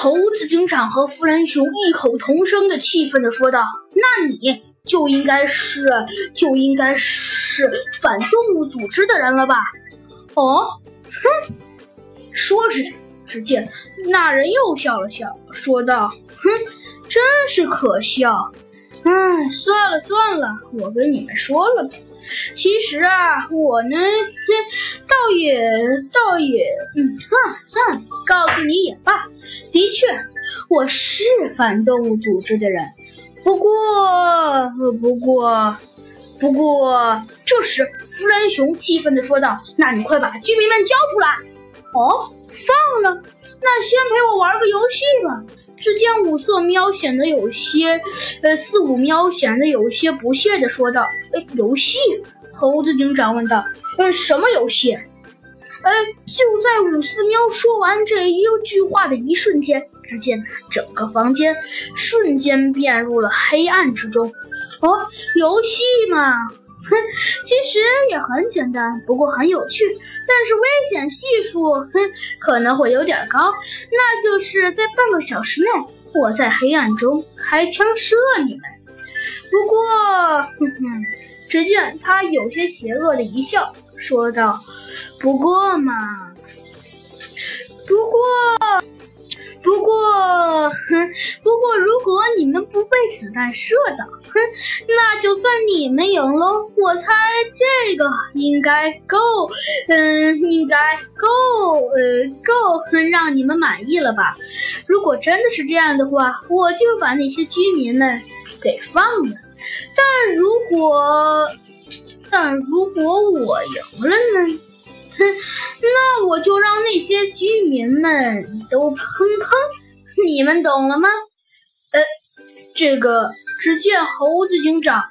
猴子警长和弗兰熊异口同声的气愤地说道：“那你就应该是就应该是反动物组织的人了吧？”哦，哼！说着，只见那人又笑了笑，说道：“哼，真是可笑。哎，算了算了，我跟你们说了吧。其实啊，我呢，倒也倒也……嗯，算了算了，告诉你也罢。的确，我是反动物组织的人。不过，不过，不过……”这时，弗兰熊气愤地说道：“那你快把居民们交出来！”哦，放了？那先陪我玩个游戏吧。只见五色喵显得有些，呃，四五喵显得有些不屑地说道：“呃，游戏？”猴子警长问道：“嗯，什么游戏？”呃，就在五四喵说完这一句话的一瞬间，只见整个房间瞬间变入了黑暗之中。哦，游戏嘛。哼，其实也很简单，不过很有趣，但是危险系数，哼，可能会有点高。那就是在半个小时内，我在黑暗中开枪射你们。不过，哼哼，只见他有些邪恶的一笑，说道：“不过嘛，不过。”不过，哼，不过如果你们不被子弹射到，哼，那就算你们赢了。我猜这个应该够，嗯，应该够，呃，够，哼，让你们满意了吧？如果真的是这样的话，我就把那些居民们给放了。但如果，但如果我赢了呢？些居民们都砰砰，你们懂了吗？呃，这个，只见猴子警长